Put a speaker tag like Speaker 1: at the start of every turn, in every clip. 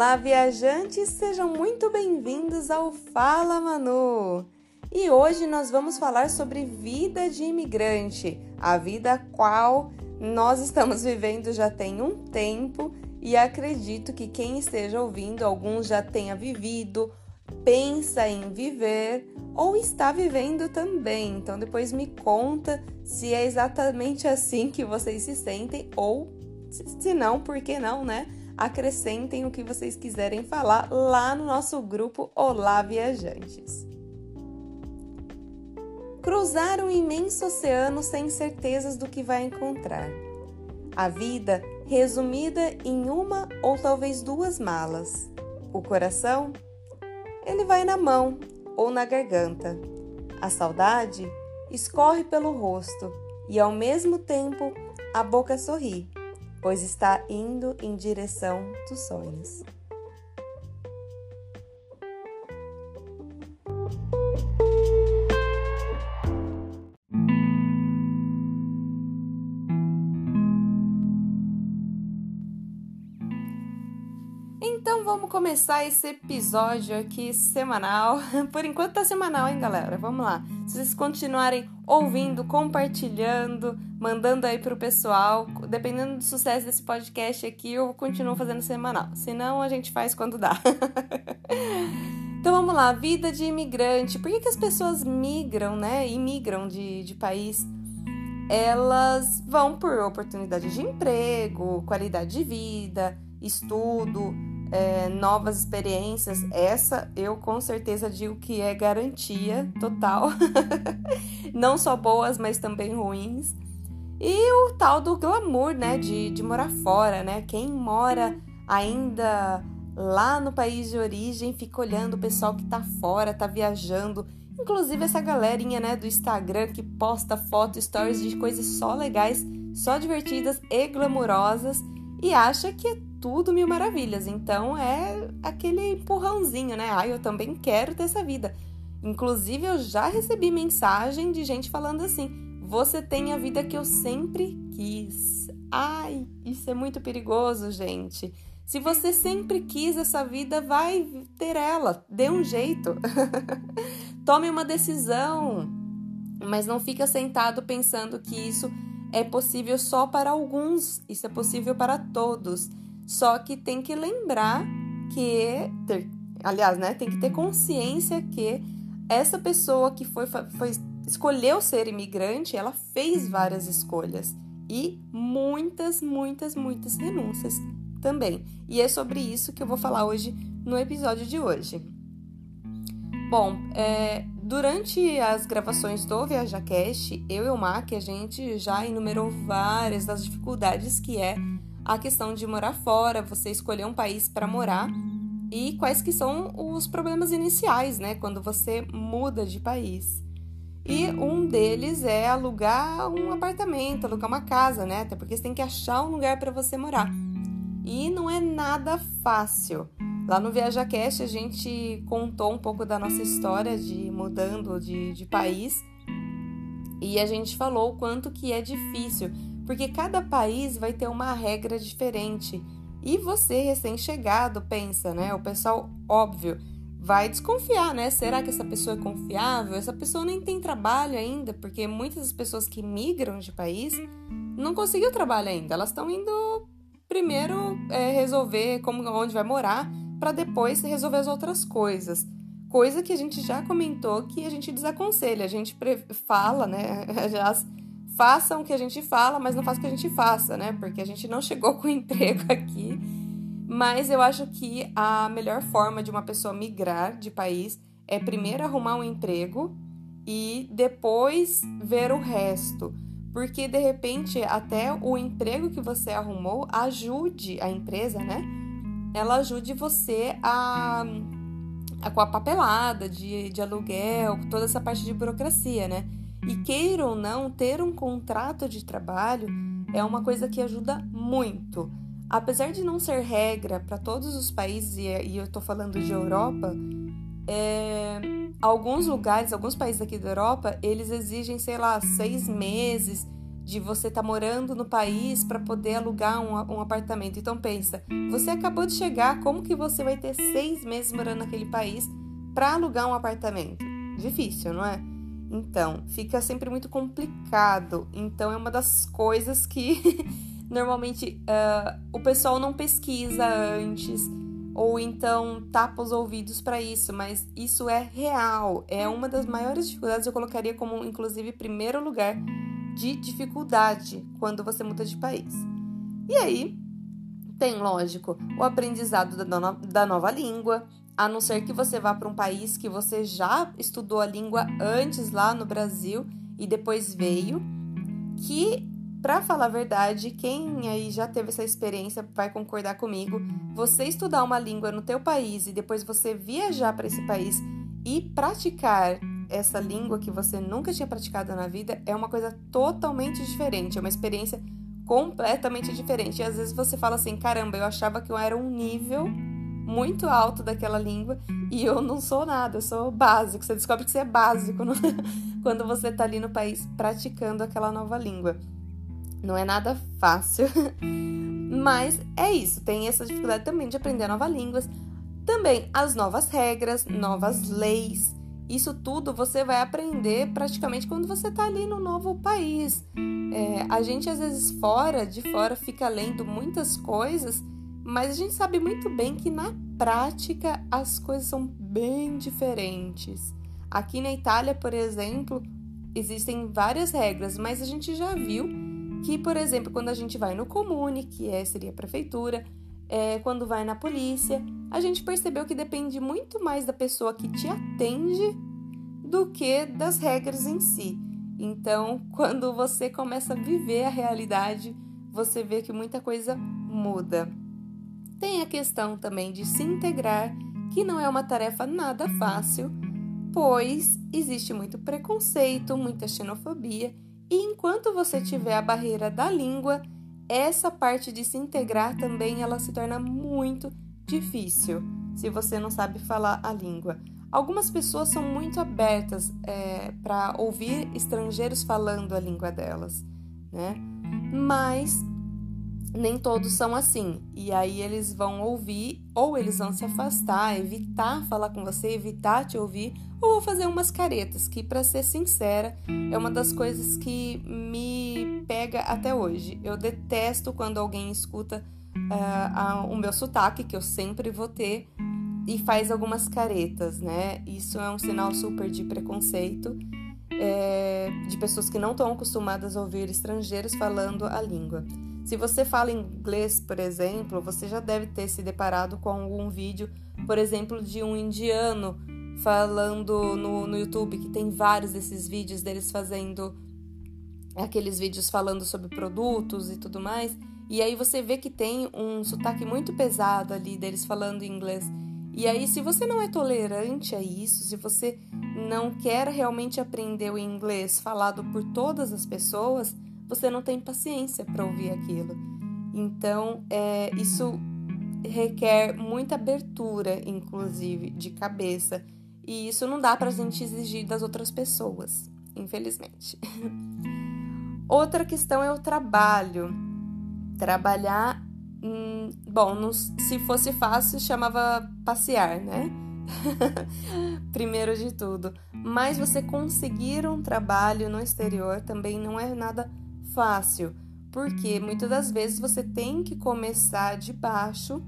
Speaker 1: Olá, viajantes, sejam muito bem-vindos ao Fala Manu! E hoje nós vamos falar sobre vida de imigrante, a vida a qual nós estamos vivendo já tem um tempo e acredito que quem esteja ouvindo, alguns já tenha vivido, pensa em viver ou está vivendo também. Então depois me conta se é exatamente assim que vocês se sentem ou se não, por que não, né? Acrescentem o que vocês quiserem falar lá no nosso grupo Olá Viajantes. Cruzar um imenso oceano sem certezas do que vai encontrar. A vida resumida em uma ou talvez duas malas. O coração? Ele vai na mão ou na garganta. A saudade escorre pelo rosto e ao mesmo tempo a boca sorri pois está indo em direção dos sonhos. Então vamos começar esse episódio aqui semanal. Por enquanto tá semanal, hein, galera? Vamos lá. Se vocês continuarem ouvindo, compartilhando, mandando aí pro pessoal, dependendo do sucesso desse podcast aqui, eu continuo fazendo semanal. Senão a gente faz quando dá. então vamos lá, vida de imigrante. Por que, que as pessoas migram, né? Imigram de, de país? Elas vão por oportunidade de emprego, qualidade de vida, estudo é, novas experiências, essa eu com certeza digo que é garantia total. Não só boas, mas também ruins. E o tal do glamour, né, de, de morar fora, né? Quem mora ainda lá no país de origem fica olhando o pessoal que tá fora, tá viajando. Inclusive essa galerinha, né, do Instagram que posta fotos, stories de coisas só legais, só divertidas e glamourosas e acha que é tudo mil maravilhas. Então é aquele empurrãozinho, né? Ah, eu também quero ter essa vida. Inclusive, eu já recebi mensagem de gente falando assim: você tem a vida que eu sempre quis. Ai, isso é muito perigoso, gente. Se você sempre quis essa vida, vai ter ela. Dê um jeito. Tome uma decisão. Mas não fica sentado pensando que isso é possível só para alguns, isso é possível para todos. Só que tem que lembrar que, ter, aliás, né, tem que ter consciência que essa pessoa que foi, foi escolheu ser imigrante, ela fez várias escolhas e muitas, muitas, muitas renúncias também. E é sobre isso que eu vou falar hoje no episódio de hoje. Bom, é, durante as gravações do ViajaCast, eu e o Mac, a gente já enumerou várias das dificuldades que é a questão de morar fora, você escolher um país para morar e quais que são os problemas iniciais, né, quando você muda de país. E um deles é alugar um apartamento, alugar uma casa, né? Até porque você tem que achar um lugar para você morar. E não é nada fácil. Lá no ViajaCast a gente contou um pouco da nossa história de mudando de, de país e a gente falou o quanto que é difícil, porque cada país vai ter uma regra diferente. E você, recém-chegado, pensa, né? O pessoal, óbvio, vai desconfiar, né? Será que essa pessoa é confiável? Essa pessoa nem tem trabalho ainda, porque muitas das pessoas que migram de país não conseguiu trabalho ainda. Elas estão indo primeiro é, resolver como onde vai morar para depois resolver as outras coisas. Coisa que a gente já comentou que a gente desaconselha, a gente fala, né? Façam o que a gente fala, mas não façam o que a gente faça, né? Porque a gente não chegou com emprego aqui. Mas eu acho que a melhor forma de uma pessoa migrar de país é primeiro arrumar um emprego e depois ver o resto. Porque de repente até o emprego que você arrumou ajude a empresa, né? ela ajude você a, a com a papelada de, de aluguel, toda essa parte de burocracia, né? E queira ou não, ter um contrato de trabalho é uma coisa que ajuda muito. Apesar de não ser regra para todos os países, e eu estou falando de Europa, é, alguns lugares, alguns países aqui da Europa, eles exigem, sei lá, seis meses de você estar tá morando no país para poder alugar um, um, apartamento. Então pensa, você acabou de chegar, como que você vai ter seis meses morando naquele país para alugar um apartamento? Difícil, não é? Então, fica sempre muito complicado. Então, é uma das coisas que normalmente uh, o pessoal não pesquisa antes ou então tapa os ouvidos para isso, mas isso é real. É uma das maiores dificuldades, eu colocaria como inclusive primeiro lugar de dificuldade quando você muda de país. E aí, tem, lógico, o aprendizado da, da nova língua, a não ser que você vá para um país que você já estudou a língua antes lá no Brasil e depois veio, que para falar a verdade, quem aí já teve essa experiência vai concordar comigo. Você estudar uma língua no teu país e depois você viajar para esse país e praticar essa língua que você nunca tinha praticado na vida é uma coisa totalmente diferente, é uma experiência completamente diferente. E às vezes você fala assim: caramba, eu achava que eu era um nível muito alto daquela língua e eu não sou nada, eu sou básico. Você descobre que você é básico no... quando você está ali no país praticando aquela nova língua. Não é nada fácil, mas é isso. Tem essa dificuldade também de aprender novas línguas. Também as novas regras, novas leis. Isso tudo você vai aprender praticamente quando você está ali no novo país. É, a gente, às vezes, fora, de fora, fica lendo muitas coisas, mas a gente sabe muito bem que na prática as coisas são bem diferentes. Aqui na Itália, por exemplo, existem várias regras, mas a gente já viu que, por exemplo, quando a gente vai no comune, que é, seria a prefeitura, é, quando vai na polícia, a gente percebeu que depende muito mais da pessoa que te atende do que das regras em si. Então, quando você começa a viver a realidade, você vê que muita coisa muda. Tem a questão também de se integrar, que não é uma tarefa nada fácil, pois existe muito preconceito, muita xenofobia e enquanto você tiver a barreira da língua, essa parte de se integrar também ela se torna muito difícil se você não sabe falar a língua. Algumas pessoas são muito abertas é, para ouvir estrangeiros falando a língua delas, né? Mas nem todos são assim. E aí eles vão ouvir, ou eles vão se afastar, evitar falar com você, evitar te ouvir, ou vou fazer umas caretas, que para ser sincera, é uma das coisas que me pega até hoje. Eu detesto quando alguém escuta uh, o meu sotaque, que eu sempre vou ter, e faz algumas caretas, né? Isso é um sinal super de preconceito. É, de pessoas que não estão acostumadas a ouvir estrangeiros falando a língua. Se você fala inglês, por exemplo, você já deve ter se deparado com algum vídeo, por exemplo, de um indiano falando no, no YouTube, que tem vários desses vídeos deles fazendo aqueles vídeos falando sobre produtos e tudo mais. E aí você vê que tem um sotaque muito pesado ali deles falando inglês. E aí, se você não é tolerante a isso, se você não quer realmente aprender o inglês falado por todas as pessoas, você não tem paciência para ouvir aquilo. Então, é, isso requer muita abertura, inclusive, de cabeça. E isso não dá para a gente exigir das outras pessoas, infelizmente. Outra questão é o trabalho. Trabalhar, hum, bom, nos, se fosse fácil, chamava passear, né? Primeiro de tudo. Mas você conseguir um trabalho no exterior também não é nada fácil, porque muitas das vezes você tem que começar de baixo,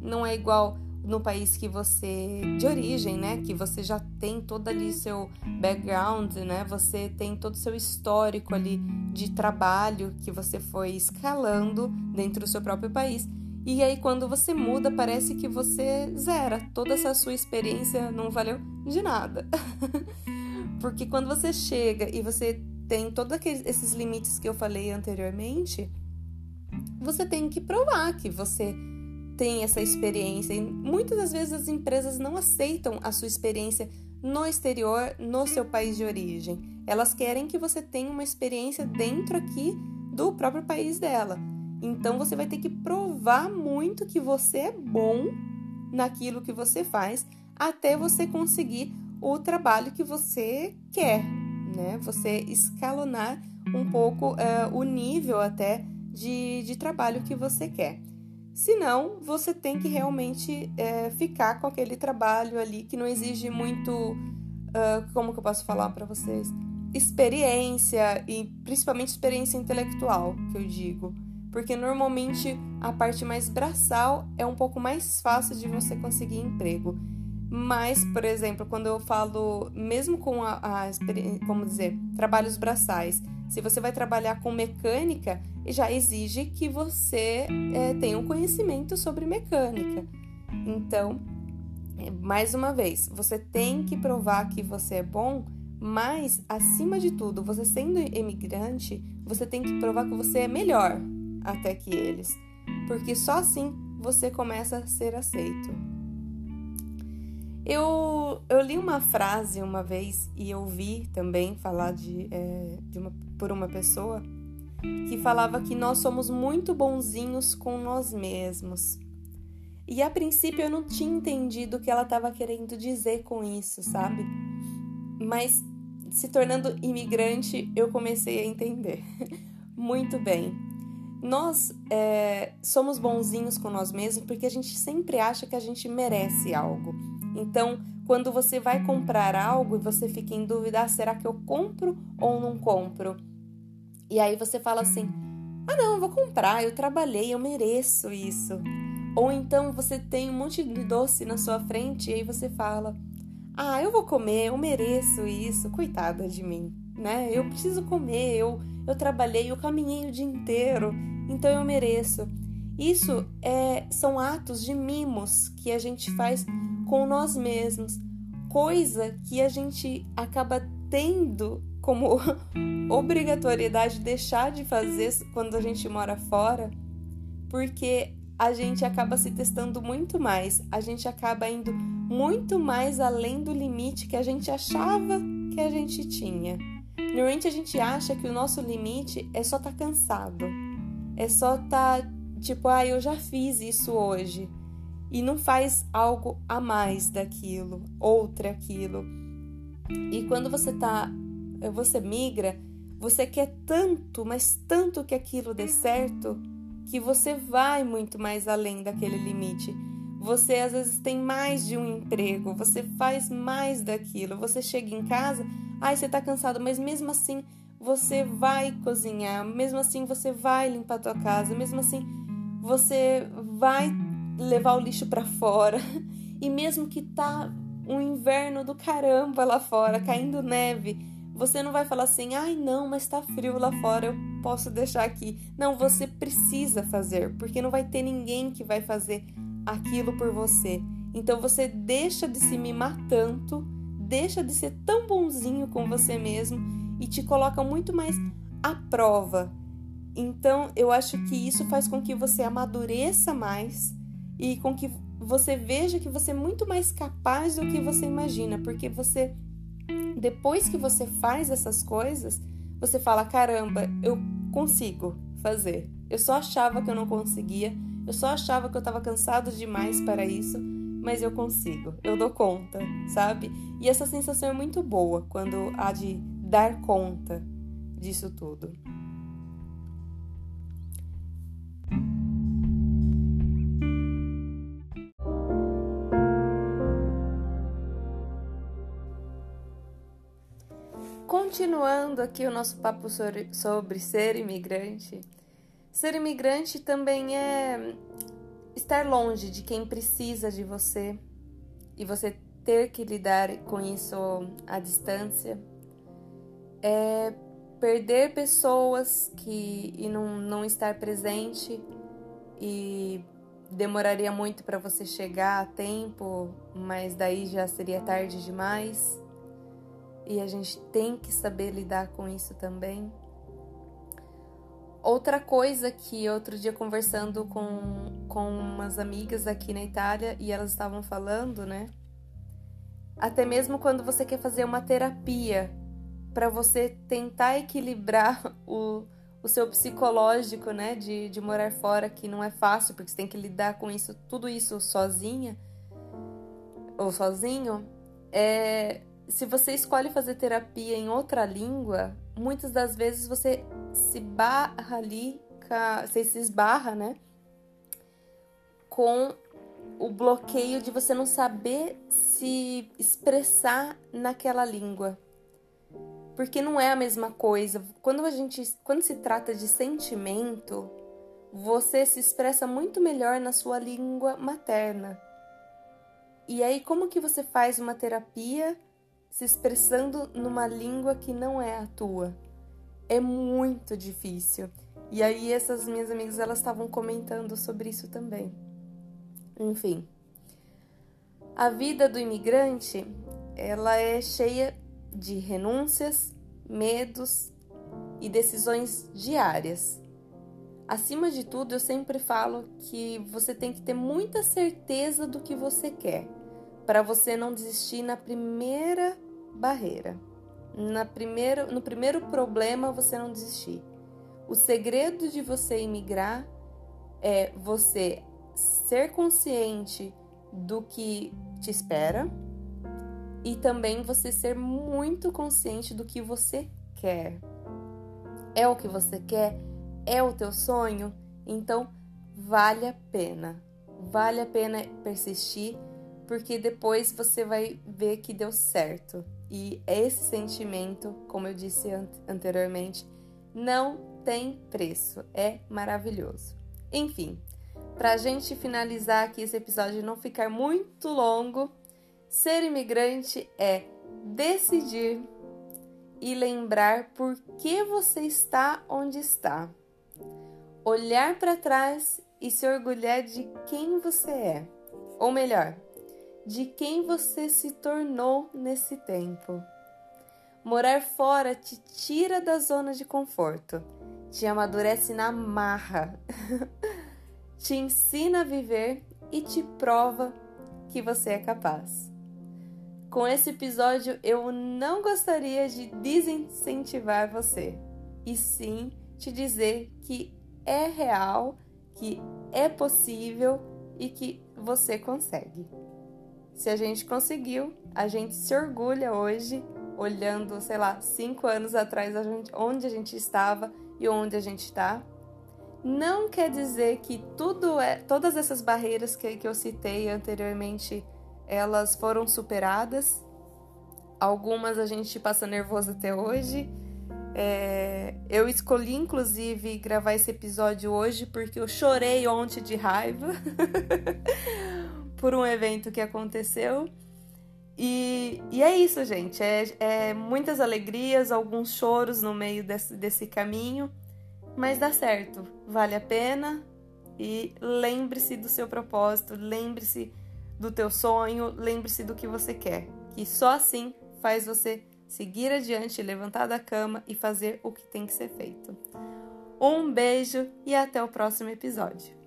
Speaker 1: não é igual no país que você de origem, né, que você já tem todo ali seu background, né? Você tem todo o seu histórico ali de trabalho que você foi escalando dentro do seu próprio país. E aí quando você muda, parece que você zera. Toda essa sua experiência não valeu de nada. Porque quando você chega e você tem todos esses limites que eu falei anteriormente, você tem que provar que você tem essa experiência. E muitas das vezes as empresas não aceitam a sua experiência no exterior, no seu país de origem. Elas querem que você tenha uma experiência dentro aqui do próprio país dela. Então você vai ter que provar muito que você é bom naquilo que você faz até você conseguir o trabalho que você quer, né? Você escalonar um pouco uh, o nível até de, de trabalho que você quer. Senão, você tem que realmente é, ficar com aquele trabalho ali que não exige muito. Uh, como que eu posso falar para vocês? Experiência e principalmente experiência intelectual, que eu digo. Porque normalmente a parte mais braçal é um pouco mais fácil de você conseguir emprego. Mas, por exemplo, quando eu falo, mesmo com a, a como dizer, trabalhos braçais, se você vai trabalhar com mecânica, já exige que você é, tenha um conhecimento sobre mecânica. Então, mais uma vez, você tem que provar que você é bom, mas, acima de tudo, você sendo imigrante, você tem que provar que você é melhor até que eles, porque só assim você começa a ser aceito. Eu, eu li uma frase uma vez e eu vi também falar de, é, de uma, por uma pessoa que falava que nós somos muito bonzinhos com nós mesmos. E a princípio eu não tinha entendido o que ela estava querendo dizer com isso, sabe? Mas se tornando imigrante, eu comecei a entender. muito bem. Nós é, somos bonzinhos com nós mesmos porque a gente sempre acha que a gente merece algo. Então, quando você vai comprar algo e você fica em dúvida, ah, será que eu compro ou não compro? E aí você fala assim: ah, não, eu vou comprar, eu trabalhei, eu mereço isso. Ou então você tem um monte de doce na sua frente e aí você fala: ah, eu vou comer, eu mereço isso, coitada de mim, né? Eu preciso comer, eu, eu trabalhei, eu caminhei o dia inteiro, então eu mereço. Isso é, são atos de mimos que a gente faz com nós mesmos, coisa que a gente acaba tendo como obrigatoriedade deixar de fazer quando a gente mora fora, porque a gente acaba se testando muito mais, a gente acaba indo muito mais além do limite que a gente achava que a gente tinha. Normalmente a gente acha que o nosso limite é só estar tá cansado, é só estar tá, tipo, ah, eu já fiz isso hoje e não faz algo a mais daquilo, outra aquilo. E quando você tá, você migra, você quer tanto, mas tanto que aquilo dê certo, que você vai muito mais além daquele limite. Você às vezes tem mais de um emprego, você faz mais daquilo. Você chega em casa, ai, você tá cansado, mas mesmo assim você vai cozinhar, mesmo assim você vai limpar a tua casa, mesmo assim você vai levar o lixo para fora. E mesmo que tá um inverno do caramba lá fora, caindo neve, você não vai falar assim: "Ai, não, mas tá frio lá fora, eu posso deixar aqui". Não, você precisa fazer, porque não vai ter ninguém que vai fazer aquilo por você. Então você deixa de se mimar tanto, deixa de ser tão bonzinho com você mesmo e te coloca muito mais à prova. Então, eu acho que isso faz com que você amadureça mais e com que você veja que você é muito mais capaz do que você imagina, porque você depois que você faz essas coisas, você fala: caramba, eu consigo fazer. Eu só achava que eu não conseguia, eu só achava que eu estava cansado demais para isso, mas eu consigo, eu dou conta, sabe? E essa sensação é muito boa quando há de dar conta disso tudo. Continuando aqui o nosso papo sobre, sobre ser imigrante, ser imigrante também é estar longe de quem precisa de você e você ter que lidar com isso à distância, é perder pessoas que e não, não estar presente e demoraria muito para você chegar a tempo, mas daí já seria tarde demais e a gente tem que saber lidar com isso também. Outra coisa que outro dia conversando com, com umas amigas aqui na Itália e elas estavam falando, né? Até mesmo quando você quer fazer uma terapia para você tentar equilibrar o, o seu psicológico, né? De, de morar fora, que não é fácil, porque você tem que lidar com isso, tudo isso sozinha ou sozinho. É, se você escolhe fazer terapia em outra língua, muitas das vezes você se barra ali, você se esbarra, né? Com o bloqueio de você não saber se expressar naquela língua. Porque não é a mesma coisa. Quando a gente, quando se trata de sentimento, você se expressa muito melhor na sua língua materna. E aí como que você faz uma terapia se expressando numa língua que não é a tua? É muito difícil. E aí essas minhas amigas elas estavam comentando sobre isso também. Enfim, a vida do imigrante, ela é cheia de renúncias, medos e decisões diárias. Acima de tudo, eu sempre falo que você tem que ter muita certeza do que você quer, para você não desistir na primeira barreira. Na primeira, no primeiro problema, você não desistir. O segredo de você imigrar é você ser consciente do que te espera e também você ser muito consciente do que você quer. É o que você quer? É o teu sonho? Então, vale a pena. Vale a pena persistir, porque depois você vai ver que deu certo. E esse sentimento, como eu disse anteriormente, não tem preço. É maravilhoso. Enfim, para a gente finalizar aqui esse episódio e não ficar muito longo, ser imigrante é decidir e lembrar por que você está onde está. Olhar para trás e se orgulhar de quem você é. Ou melhor, de quem você se tornou nesse tempo. Morar fora te tira da zona de conforto, te amadurece na marra. te ensina a viver e te prova que você é capaz. Com esse episódio, eu não gostaria de desincentivar você, e sim te dizer que é real, que é possível e que você consegue. Se a gente conseguiu, a gente se orgulha hoje, olhando, sei lá, cinco anos atrás, onde a gente estava e onde a gente está não quer dizer que tudo é, todas essas barreiras que, que eu citei anteriormente, elas foram superadas. Algumas a gente passa nervoso até hoje. É, eu escolhi, inclusive, gravar esse episódio hoje porque eu chorei ontem de raiva por um evento que aconteceu. E, e é isso, gente. É, é, muitas alegrias, alguns choros no meio desse, desse caminho mas dá certo, vale a pena e lembre-se do seu propósito, lembre-se do teu sonho, lembre-se do que você quer, que só assim faz você seguir adiante, levantar da cama e fazer o que tem que ser feito. Um beijo e até o próximo episódio.